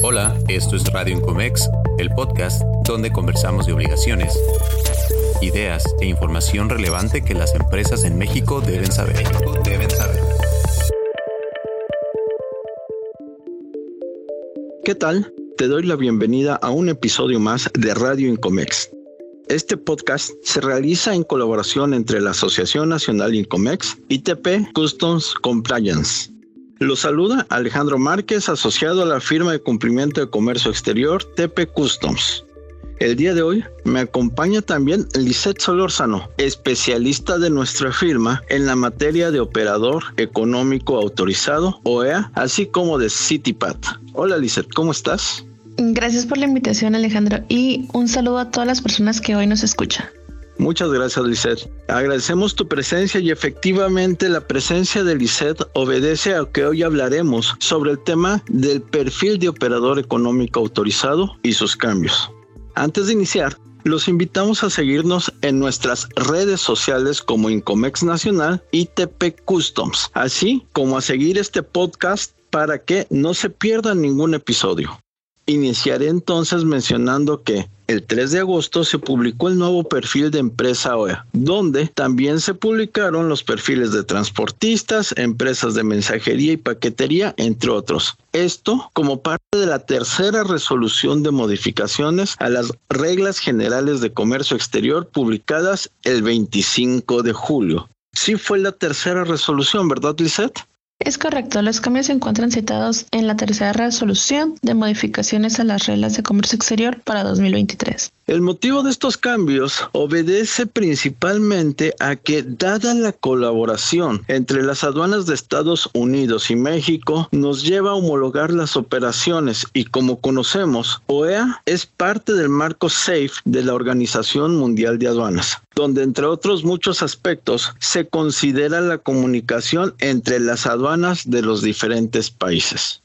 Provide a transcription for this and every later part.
Hola, esto es Radio Incomex, el podcast donde conversamos de obligaciones, ideas e información relevante que las empresas en México deben saber. ¿Qué tal? Te doy la bienvenida a un episodio más de Radio Incomex. Este podcast se realiza en colaboración entre la Asociación Nacional Incomex y TP Customs Compliance. Lo saluda Alejandro Márquez, asociado a la firma de cumplimiento de comercio exterior TP Customs. El día de hoy me acompaña también Lisette Solórzano, especialista de nuestra firma en la materia de operador económico autorizado, OEA, así como de CityPat. Hola Lisette, ¿cómo estás? Gracias por la invitación Alejandro y un saludo a todas las personas que hoy nos escuchan. Muchas gracias, Lisette. Agradecemos tu presencia y efectivamente la presencia de Lisette obedece a que hoy hablaremos sobre el tema del perfil de operador económico autorizado y sus cambios. Antes de iniciar, los invitamos a seguirnos en nuestras redes sociales como Incomex Nacional y TP Customs, así como a seguir este podcast para que no se pierdan ningún episodio. Iniciaré entonces mencionando que el 3 de agosto se publicó el nuevo perfil de empresa OEA, donde también se publicaron los perfiles de transportistas, empresas de mensajería y paquetería, entre otros. Esto como parte de la tercera resolución de modificaciones a las reglas generales de comercio exterior publicadas el 25 de julio. Sí fue la tercera resolución, ¿verdad, Lisette? Es correcto, los cambios se encuentran citados en la tercera resolución de modificaciones a las reglas de comercio exterior para 2023. El motivo de estos cambios obedece principalmente a que, dada la colaboración entre las aduanas de Estados Unidos y México, nos lleva a homologar las operaciones y como conocemos, OEA es parte del marco SAFE de la Organización Mundial de Aduanas donde entre otros muchos aspectos se considera la comunicación entre las aduanas de los diferentes países.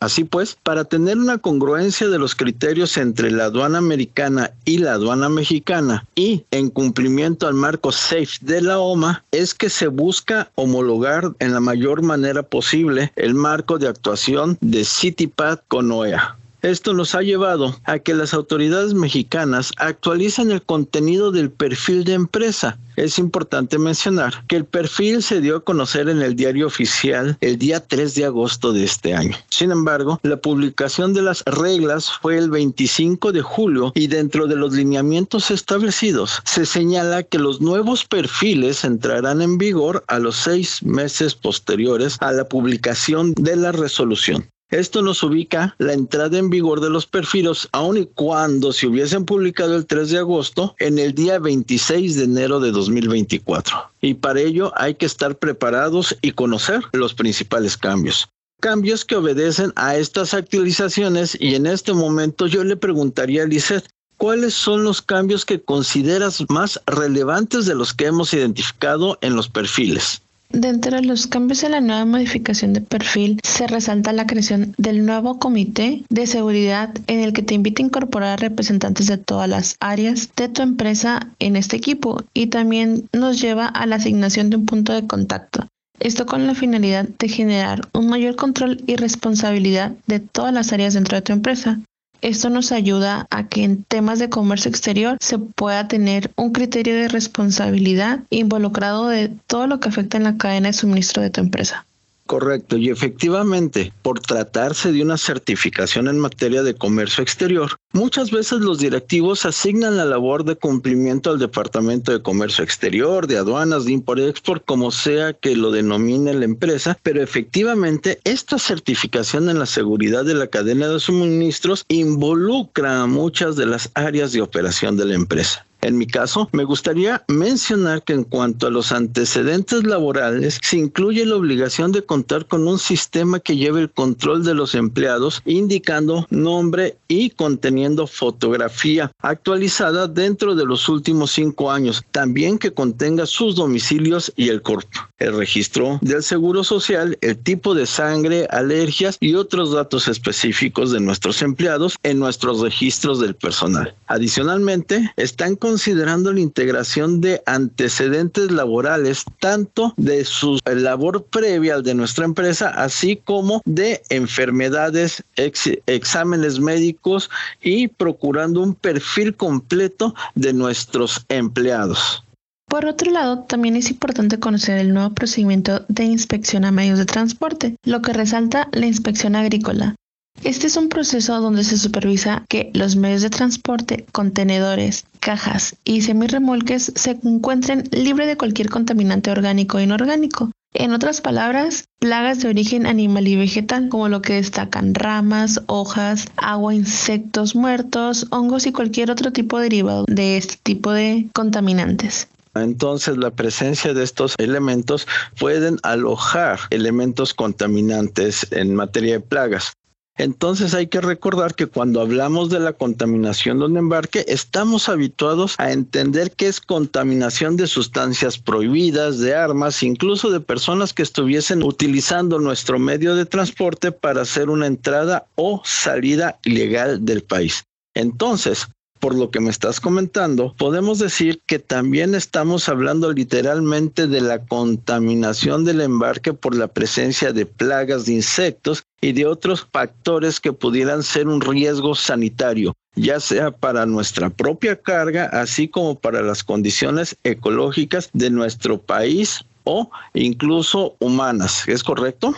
Así pues, para tener una congruencia de los criterios entre la aduana americana y la aduana mexicana y en cumplimiento al marco SAFE de la OMA, es que se busca homologar en la mayor manera posible el marco de actuación de CityPad con OEA. Esto nos ha llevado a que las autoridades mexicanas actualicen el contenido del perfil de empresa. Es importante mencionar que el perfil se dio a conocer en el diario oficial el día 3 de agosto de este año. Sin embargo, la publicación de las reglas fue el 25 de julio y dentro de los lineamientos establecidos se señala que los nuevos perfiles entrarán en vigor a los seis meses posteriores a la publicación de la resolución. Esto nos ubica la entrada en vigor de los perfiles, aun y cuando se hubiesen publicado el 3 de agosto, en el día 26 de enero de 2024. Y para ello hay que estar preparados y conocer los principales cambios cambios que obedecen a estas actualizaciones y en este momento yo le preguntaría a Lizeth, ¿cuáles son los cambios que consideras más relevantes de los que hemos identificado en los perfiles? Dentro de los cambios en la nueva modificación de perfil se resalta la creación del nuevo comité de seguridad en el que te invita a incorporar representantes de todas las áreas de tu empresa en este equipo y también nos lleva a la asignación de un punto de contacto. Esto con la finalidad de generar un mayor control y responsabilidad de todas las áreas dentro de tu empresa. Esto nos ayuda a que en temas de comercio exterior se pueda tener un criterio de responsabilidad involucrado de todo lo que afecta en la cadena de suministro de tu empresa. Correcto, y efectivamente, por tratarse de una certificación en materia de comercio exterior, muchas veces los directivos asignan la labor de cumplimiento al Departamento de Comercio Exterior, de aduanas, de import-export, como sea que lo denomine la empresa, pero efectivamente esta certificación en la seguridad de la cadena de suministros involucra a muchas de las áreas de operación de la empresa. En mi caso, me gustaría mencionar que en cuanto a los antecedentes laborales, se incluye la obligación de contar con un sistema que lleve el control de los empleados, indicando nombre y conteniendo fotografía actualizada dentro de los últimos cinco años, también que contenga sus domicilios y el cuerpo, el registro del seguro social, el tipo de sangre, alergias y otros datos específicos de nuestros empleados en nuestros registros del personal. Adicionalmente, están con considerando la integración de antecedentes laborales, tanto de su labor previa al de nuestra empresa, así como de enfermedades, exámenes médicos y procurando un perfil completo de nuestros empleados. Por otro lado, también es importante conocer el nuevo procedimiento de inspección a medios de transporte, lo que resalta la inspección agrícola. Este es un proceso donde se supervisa que los medios de transporte, contenedores, cajas y semirremolques se encuentren libres de cualquier contaminante orgánico e inorgánico. En otras palabras, plagas de origen animal y vegetal, como lo que destacan ramas, hojas, agua, insectos muertos, hongos y cualquier otro tipo derivado de este tipo de contaminantes. Entonces la presencia de estos elementos pueden alojar elementos contaminantes en materia de plagas. Entonces hay que recordar que cuando hablamos de la contaminación de un embarque, estamos habituados a entender que es contaminación de sustancias prohibidas, de armas, incluso de personas que estuviesen utilizando nuestro medio de transporte para hacer una entrada o salida ilegal del país. Entonces, por lo que me estás comentando, podemos decir que también estamos hablando literalmente de la contaminación del embarque por la presencia de plagas de insectos y de otros factores que pudieran ser un riesgo sanitario, ya sea para nuestra propia carga, así como para las condiciones ecológicas de nuestro país o incluso humanas. ¿Es correcto?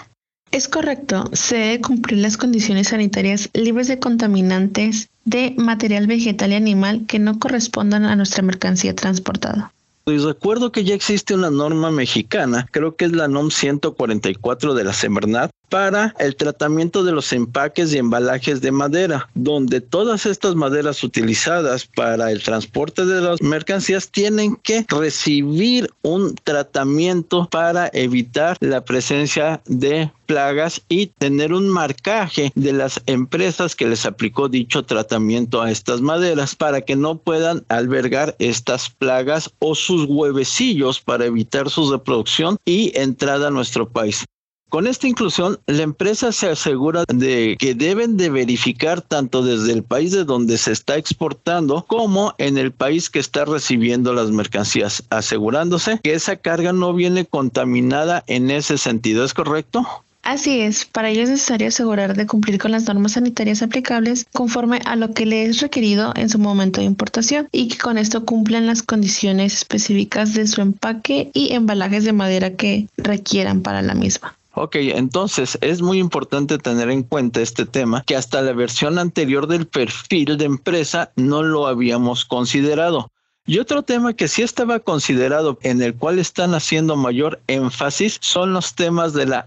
Es correcto, se debe cumplir las condiciones sanitarias libres de contaminantes de material vegetal y animal que no correspondan a nuestra mercancía transportada. Recuerdo que ya existe una norma mexicana, creo que es la NOM 144 de la Semarnat, para el tratamiento de los empaques y embalajes de madera, donde todas estas maderas utilizadas para el transporte de las mercancías tienen que recibir un tratamiento para evitar la presencia de plagas y tener un marcaje de las empresas que les aplicó dicho tratamiento a estas maderas para que no puedan albergar estas plagas o sus huevecillos para evitar su reproducción y entrada a nuestro país. Con esta inclusión, la empresa se asegura de que deben de verificar tanto desde el país de donde se está exportando como en el país que está recibiendo las mercancías, asegurándose que esa carga no viene contaminada en ese sentido. ¿Es correcto? Así es, para ello es necesario asegurar de cumplir con las normas sanitarias aplicables conforme a lo que le es requerido en su momento de importación y que con esto cumplan las condiciones específicas de su empaque y embalajes de madera que requieran para la misma. Ok, entonces es muy importante tener en cuenta este tema que hasta la versión anterior del perfil de empresa no lo habíamos considerado. Y otro tema que sí estaba considerado, en el cual están haciendo mayor énfasis, son los temas de la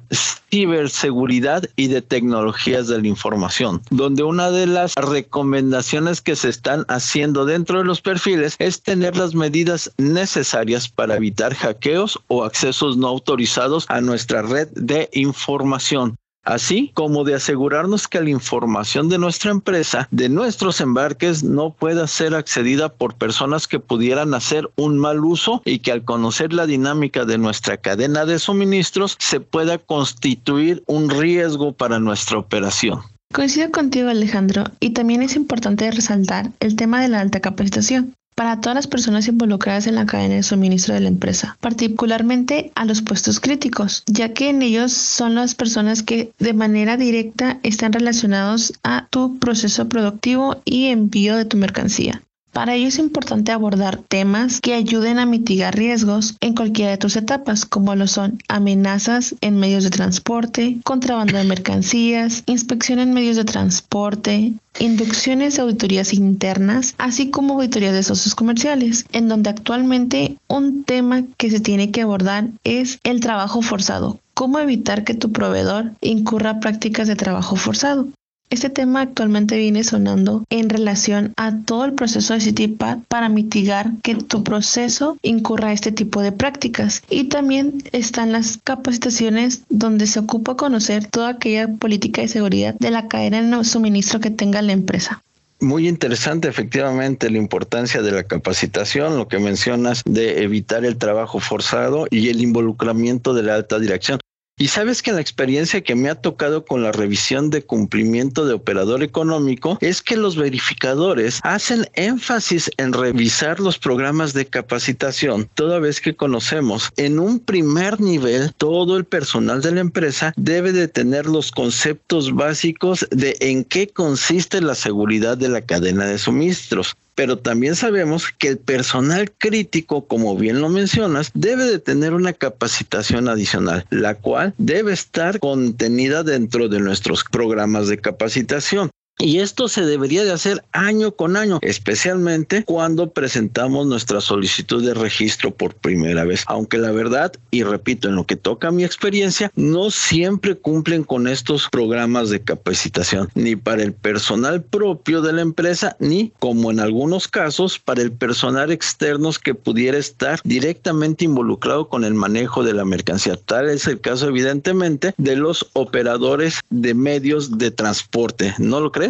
ciberseguridad y de tecnologías de la información, donde una de las recomendaciones que se están haciendo dentro de los perfiles es tener las medidas necesarias para evitar hackeos o accesos no autorizados a nuestra red de información así como de asegurarnos que la información de nuestra empresa, de nuestros embarques, no pueda ser accedida por personas que pudieran hacer un mal uso y que al conocer la dinámica de nuestra cadena de suministros se pueda constituir un riesgo para nuestra operación. Coincido contigo Alejandro y también es importante resaltar el tema de la alta capacitación para todas las personas involucradas en la cadena de suministro de la empresa, particularmente a los puestos críticos, ya que en ellos son las personas que de manera directa están relacionados a tu proceso productivo y envío de tu mercancía. Para ello es importante abordar temas que ayuden a mitigar riesgos en cualquiera de tus etapas, como lo son amenazas en medios de transporte, contrabando de mercancías, inspección en medios de transporte, inducciones de auditorías internas, así como auditorías de socios comerciales, en donde actualmente un tema que se tiene que abordar es el trabajo forzado. ¿Cómo evitar que tu proveedor incurra prácticas de trabajo forzado? Este tema actualmente viene sonando en relación a todo el proceso de CityPad para mitigar que tu proceso incurra este tipo de prácticas. Y también están las capacitaciones donde se ocupa conocer toda aquella política de seguridad de la cadena de suministro que tenga la empresa. Muy interesante, efectivamente, la importancia de la capacitación, lo que mencionas de evitar el trabajo forzado y el involucramiento de la alta dirección. Y sabes que la experiencia que me ha tocado con la revisión de cumplimiento de operador económico es que los verificadores hacen énfasis en revisar los programas de capacitación, toda vez que conocemos en un primer nivel todo el personal de la empresa debe de tener los conceptos básicos de en qué consiste la seguridad de la cadena de suministros pero también sabemos que el personal crítico, como bien lo mencionas, debe de tener una capacitación adicional, la cual debe estar contenida dentro de nuestros programas de capacitación. Y esto se debería de hacer año con año, especialmente cuando presentamos nuestra solicitud de registro por primera vez. Aunque la verdad, y repito, en lo que toca mi experiencia, no siempre cumplen con estos programas de capacitación, ni para el personal propio de la empresa, ni como en algunos casos para el personal externo que pudiera estar directamente involucrado con el manejo de la mercancía. Tal es el caso, evidentemente, de los operadores de medios de transporte. ¿No lo crees?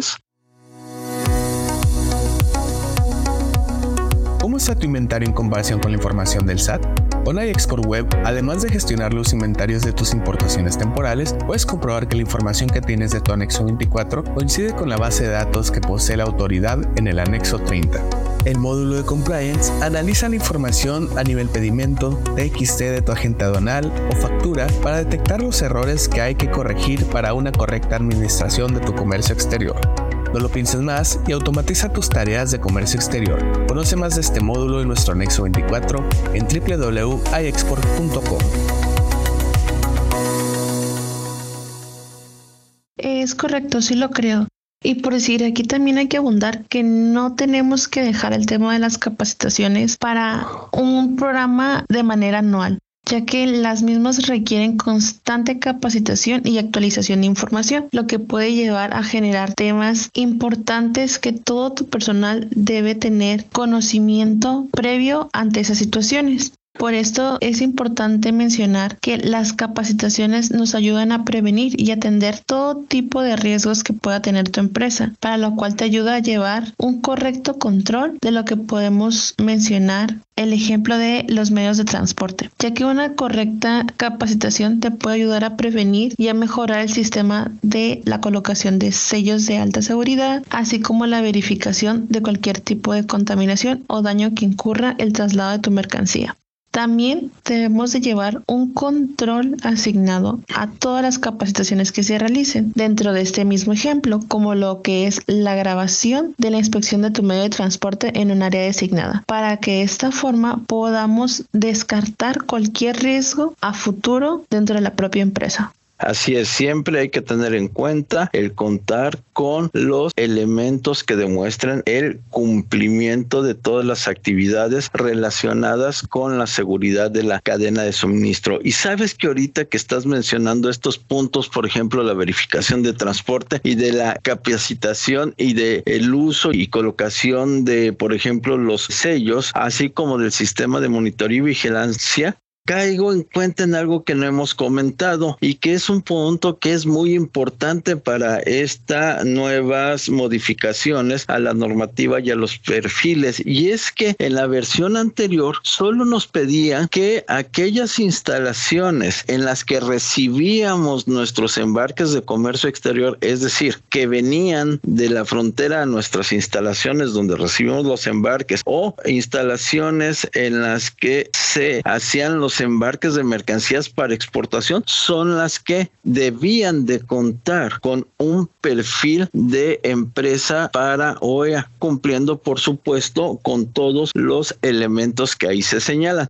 ¿Cómo está tu inventario en comparación con la información del SAT? Con iExport Web, además de gestionar los inventarios de tus importaciones temporales, puedes comprobar que la información que tienes de tu anexo 24 coincide con la base de datos que posee la autoridad en el anexo 30. El módulo de compliance analiza la información a nivel pedimento, TXT de tu agente aduanal o factura para detectar los errores que hay que corregir para una correcta administración de tu comercio exterior. No lo pienses más y automatiza tus tareas de comercio exterior. Conoce más de este módulo en nuestro anexo 24 en www.iexport.com. Es correcto, sí lo creo. Y por decir, aquí también hay que abundar que no tenemos que dejar el tema de las capacitaciones para un programa de manera anual ya que las mismas requieren constante capacitación y actualización de información, lo que puede llevar a generar temas importantes que todo tu personal debe tener conocimiento previo ante esas situaciones. Por esto es importante mencionar que las capacitaciones nos ayudan a prevenir y atender todo tipo de riesgos que pueda tener tu empresa, para lo cual te ayuda a llevar un correcto control de lo que podemos mencionar el ejemplo de los medios de transporte, ya que una correcta capacitación te puede ayudar a prevenir y a mejorar el sistema de la colocación de sellos de alta seguridad, así como la verificación de cualquier tipo de contaminación o daño que incurra el traslado de tu mercancía. También debemos de llevar un control asignado a todas las capacitaciones que se realicen dentro de este mismo ejemplo, como lo que es la grabación de la inspección de tu medio de transporte en un área designada, para que de esta forma podamos descartar cualquier riesgo a futuro dentro de la propia empresa. Así es, siempre hay que tener en cuenta el contar con los elementos que demuestren el cumplimiento de todas las actividades relacionadas con la seguridad de la cadena de suministro. Y sabes que ahorita que estás mencionando estos puntos, por ejemplo, la verificación de transporte y de la capacitación y de el uso y colocación de, por ejemplo, los sellos, así como del sistema de monitoreo y vigilancia, caigo en cuenta en algo que no hemos comentado y que es un punto que es muy importante para estas nuevas modificaciones a la normativa y a los perfiles. Y es que en la versión anterior solo nos pedían que aquellas instalaciones en las que recibíamos nuestros embarques de comercio exterior, es decir, que venían de la frontera a nuestras instalaciones donde recibimos los embarques o instalaciones en las que se hacían los embarques de mercancías para exportación son las que debían de contar con un perfil de empresa para OEA, cumpliendo por supuesto con todos los elementos que ahí se señalan.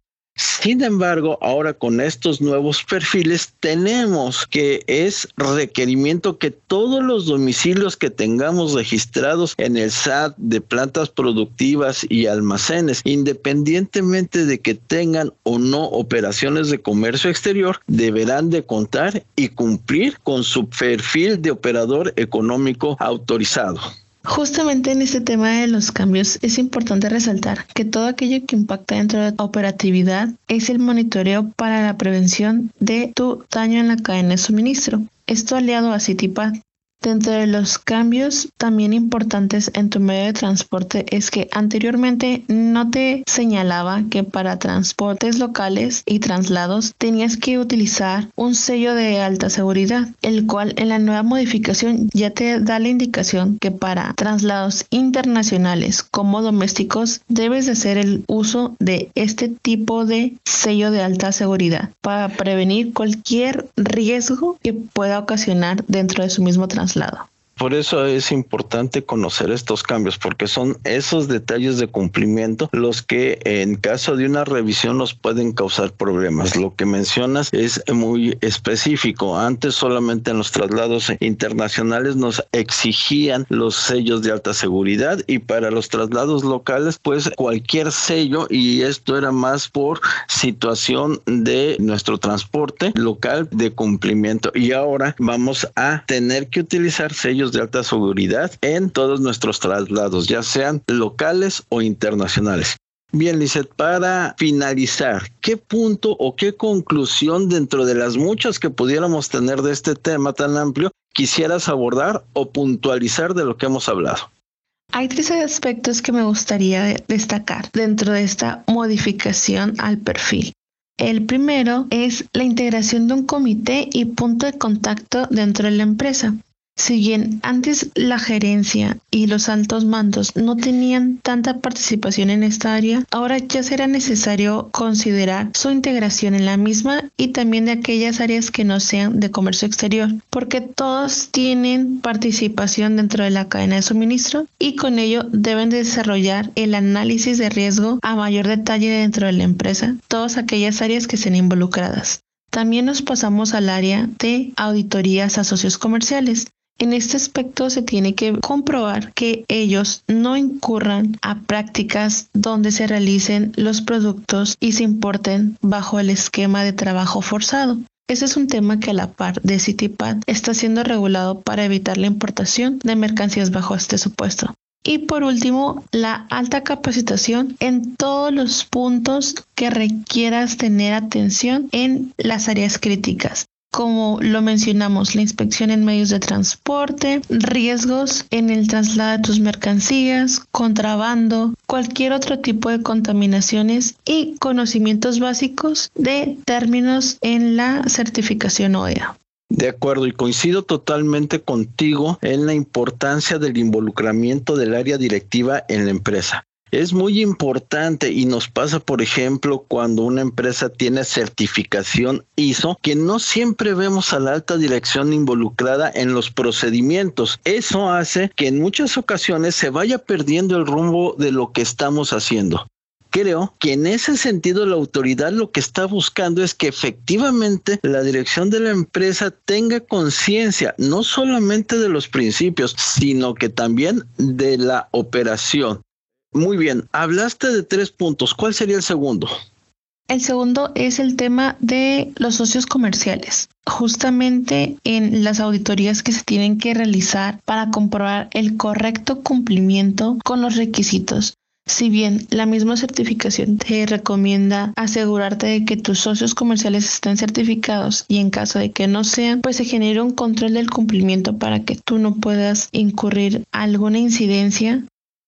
Sin embargo, ahora con estos nuevos perfiles tenemos que es requerimiento que todos los domicilios que tengamos registrados en el SAT de plantas productivas y almacenes, independientemente de que tengan o no operaciones de comercio exterior, deberán de contar y cumplir con su perfil de operador económico autorizado. Justamente en este tema de los cambios es importante resaltar que todo aquello que impacta dentro de la operatividad es el monitoreo para la prevención de tu daño en la cadena de suministro. Esto aliado a CityPad Dentro de los cambios también importantes en tu medio de transporte es que anteriormente no te señalaba que para transportes locales y traslados tenías que utilizar un sello de alta seguridad, el cual en la nueva modificación ya te da la indicación que para traslados internacionales como domésticos debes de hacer el uso de este tipo de sello de alta seguridad para prevenir cualquier riesgo que pueda ocasionar dentro de su mismo transporte lado. Por eso es importante conocer estos cambios, porque son esos detalles de cumplimiento los que en caso de una revisión nos pueden causar problemas. Lo que mencionas es muy específico. Antes solamente en los traslados internacionales nos exigían los sellos de alta seguridad y para los traslados locales pues cualquier sello y esto era más por situación de nuestro transporte local de cumplimiento. Y ahora vamos a tener que utilizar sellos de alta seguridad en todos nuestros traslados, ya sean locales o internacionales. Bien, Lizeth, para finalizar, ¿qué punto o qué conclusión dentro de las muchas que pudiéramos tener de este tema tan amplio quisieras abordar o puntualizar de lo que hemos hablado? Hay tres aspectos que me gustaría destacar dentro de esta modificación al perfil. El primero es la integración de un comité y punto de contacto dentro de la empresa. Si bien antes la gerencia y los altos mandos no tenían tanta participación en esta área, ahora ya será necesario considerar su integración en la misma y también de aquellas áreas que no sean de comercio exterior, porque todos tienen participación dentro de la cadena de suministro y con ello deben desarrollar el análisis de riesgo a mayor detalle dentro de la empresa, todas aquellas áreas que estén involucradas. También nos pasamos al área de auditorías a socios comerciales. En este aspecto se tiene que comprobar que ellos no incurran a prácticas donde se realicen los productos y se importen bajo el esquema de trabajo forzado. Ese es un tema que a la par de CityPad está siendo regulado para evitar la importación de mercancías bajo este supuesto. Y por último, la alta capacitación en todos los puntos que requieras tener atención en las áreas críticas como lo mencionamos, la inspección en medios de transporte, riesgos en el traslado de tus mercancías, contrabando, cualquier otro tipo de contaminaciones y conocimientos básicos de términos en la certificación OEA. De acuerdo, y coincido totalmente contigo en la importancia del involucramiento del área directiva en la empresa. Es muy importante y nos pasa, por ejemplo, cuando una empresa tiene certificación ISO, que no siempre vemos a la alta dirección involucrada en los procedimientos. Eso hace que en muchas ocasiones se vaya perdiendo el rumbo de lo que estamos haciendo. Creo que en ese sentido la autoridad lo que está buscando es que efectivamente la dirección de la empresa tenga conciencia no solamente de los principios, sino que también de la operación. Muy bien, hablaste de tres puntos. ¿Cuál sería el segundo? El segundo es el tema de los socios comerciales. Justamente en las auditorías que se tienen que realizar para comprobar el correcto cumplimiento con los requisitos. Si bien la misma certificación te recomienda asegurarte de que tus socios comerciales estén certificados y en caso de que no sean, pues se genera un control del cumplimiento para que tú no puedas incurrir alguna incidencia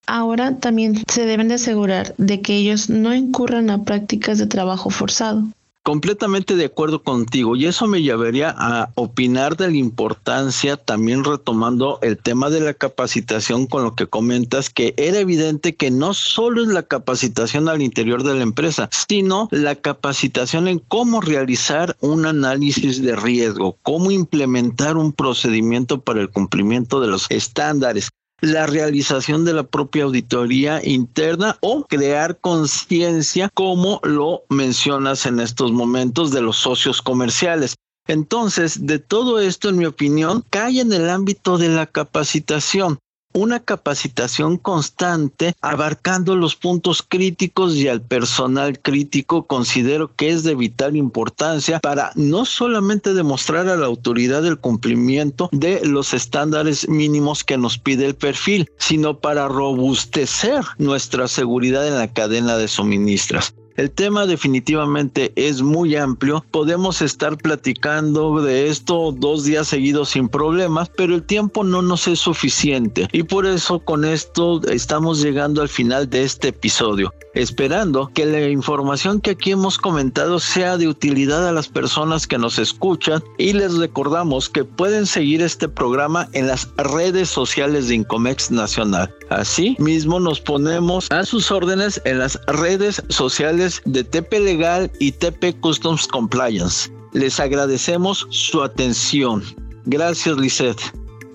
Ahora también se deben de asegurar de que ellos no incurran a prácticas de trabajo forzado. Completamente de acuerdo contigo y eso me llevaría a opinar de la importancia, también retomando el tema de la capacitación con lo que comentas, que era evidente que no solo es la capacitación al interior de la empresa, sino la capacitación en cómo realizar un análisis de riesgo, cómo implementar un procedimiento para el cumplimiento de los estándares la realización de la propia auditoría interna o crear conciencia, como lo mencionas en estos momentos, de los socios comerciales. Entonces, de todo esto, en mi opinión, cae en el ámbito de la capacitación una capacitación constante abarcando los puntos críticos y al personal crítico considero que es de vital importancia para no solamente demostrar a la autoridad el cumplimiento de los estándares mínimos que nos pide el perfil, sino para robustecer nuestra seguridad en la cadena de suministras. El tema definitivamente es muy amplio. Podemos estar platicando de esto dos días seguidos sin problemas, pero el tiempo no nos es suficiente. Y por eso con esto estamos llegando al final de este episodio, esperando que la información que aquí hemos comentado sea de utilidad a las personas que nos escuchan y les recordamos que pueden seguir este programa en las redes sociales de Incomex Nacional. Así mismo nos ponemos a sus órdenes en las redes sociales de TP Legal y TP Customs Compliance. Les agradecemos su atención. Gracias, Lisette.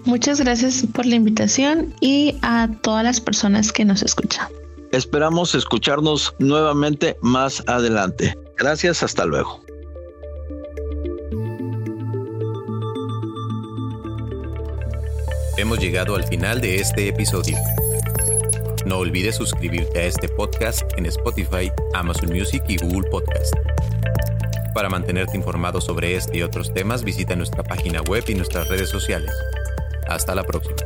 Muchas gracias por la invitación y a todas las personas que nos escuchan. Esperamos escucharnos nuevamente más adelante. Gracias, hasta luego. Hemos llegado al final de este episodio. No olvides suscribirte a este podcast en Spotify, Amazon Music y Google Podcast. Para mantenerte informado sobre este y otros temas, visita nuestra página web y nuestras redes sociales. Hasta la próxima.